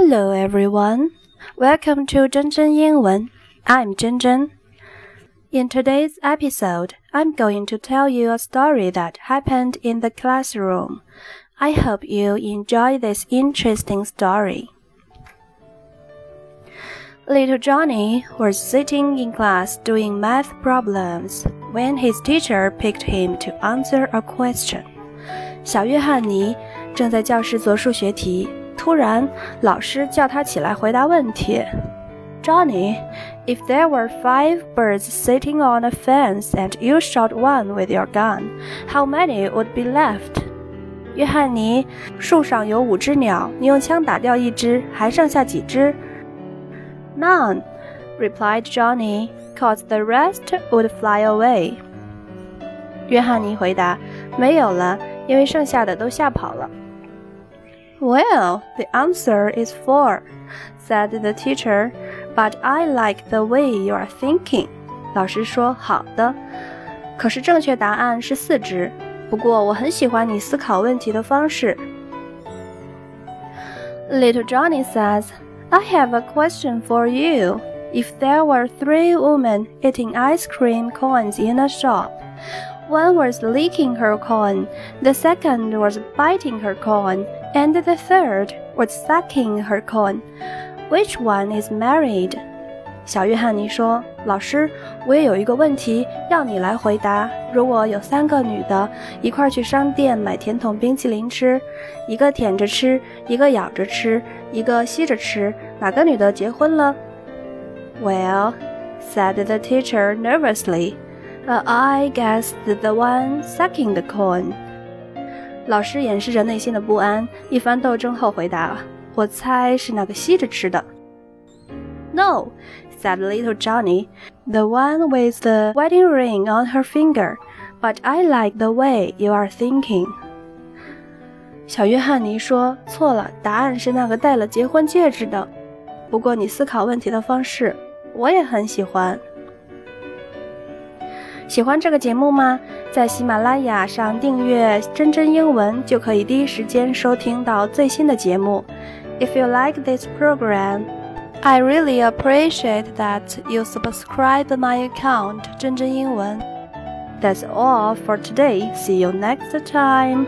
Hello everyone. Welcome to 真真英文. I'm Zhen In today's episode, I'm going to tell you a story that happened in the classroom. I hope you enjoy this interesting story. Little Johnny was sitting in class doing math problems when his teacher picked him to answer a question. 小约翰尼正在教室做数学题。 突然，老师叫他起来回答问题。Johnny, if there were five birds sitting on a fence and you shot one with your gun, how many would be left? 约翰尼，树上有五只鸟，你用枪打掉一只，还剩下几只？None, replied Johnny, cause the rest would fly away. 约翰尼回答：“没有了，因为剩下的都吓跑了。” Well, the answer is four, said the teacher. But I like the way you are thinking. 老师说：“好的。”可是正确答案是四只。不过我很喜欢你思考问题的方式。Little Johnny says, "I have a question for you. If there were three women eating ice cream cones in a shop." One was licking her cone, the second was biting her cone, and the third was sucking her cone. Which one is married? 小约翰尼说：“老师，我也有一个问题要你来回答。如果有三个女的一块去商店买甜筒冰淇淋吃，一个舔着吃，一个咬着吃，一个吸着吃，哪个女的结婚了？”Well, said the teacher nervously. Uh, I guess the one sucking the corn。 老师掩饰着内心的不安，一番斗争后回答：“我猜是那个吸着吃的。” No, said little Johnny, the one with the wedding ring on her finger. But I like the way you are thinking. 小约翰尼说：“错了，答案是那个戴了结婚戒指的。不过你思考问题的方式，我也很喜欢。”喜欢这个节目吗？在喜马拉雅上订阅“真真英文”就可以第一时间收听到最新的节目。If you like this program, I really appreciate that you subscribe my account 真真英文。That's all for today. See you next time.